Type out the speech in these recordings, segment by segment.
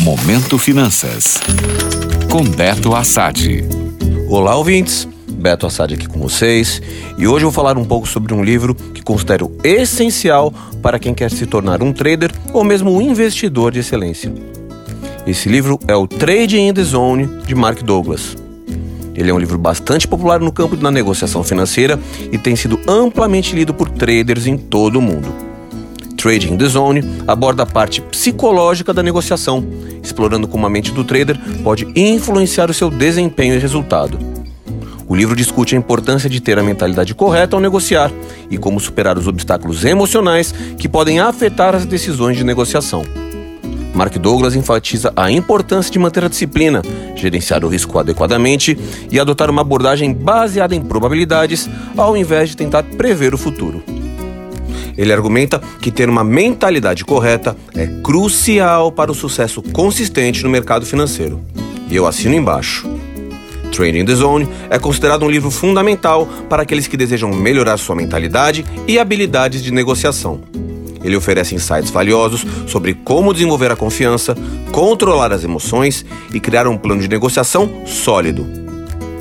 Momento Finanças. Com Beto Assad. Olá, ouvintes. Beto Assad aqui com vocês. E hoje eu vou falar um pouco sobre um livro que considero essencial para quem quer se tornar um trader ou mesmo um investidor de excelência. Esse livro é o Trading in the Zone de Mark Douglas. Ele é um livro bastante popular no campo da negociação financeira e tem sido amplamente lido por traders em todo o mundo. Trading the Zone aborda a parte psicológica da negociação, explorando como a mente do trader pode influenciar o seu desempenho e resultado. O livro discute a importância de ter a mentalidade correta ao negociar e como superar os obstáculos emocionais que podem afetar as decisões de negociação. Mark Douglas enfatiza a importância de manter a disciplina, gerenciar o risco adequadamente e adotar uma abordagem baseada em probabilidades, ao invés de tentar prever o futuro. Ele argumenta que ter uma mentalidade correta é crucial para o sucesso consistente no mercado financeiro. E eu assino embaixo. Trading the Zone é considerado um livro fundamental para aqueles que desejam melhorar sua mentalidade e habilidades de negociação. Ele oferece insights valiosos sobre como desenvolver a confiança, controlar as emoções e criar um plano de negociação sólido.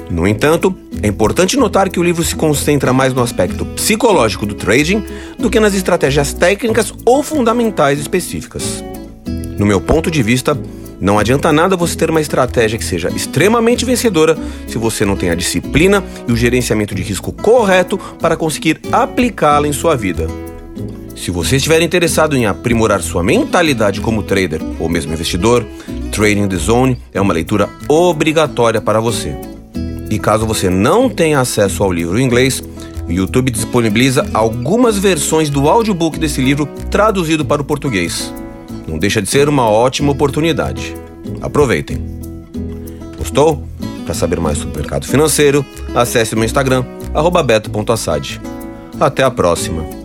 No entanto, é importante notar que o livro se concentra mais no aspecto psicológico do trading do que nas estratégias técnicas ou fundamentais específicas. No meu ponto de vista, não adianta nada você ter uma estratégia que seja extremamente vencedora se você não tem a disciplina e o gerenciamento de risco correto para conseguir aplicá-la em sua vida. Se você estiver interessado em aprimorar sua mentalidade como trader ou mesmo investidor, Trading the Zone é uma leitura obrigatória para você. E caso você não tenha acesso ao livro em inglês, o YouTube disponibiliza algumas versões do audiobook desse livro traduzido para o português. Não deixa de ser uma ótima oportunidade. Aproveitem. Gostou? Para saber mais sobre o mercado financeiro, acesse o meu Instagram, beto.assad. Até a próxima!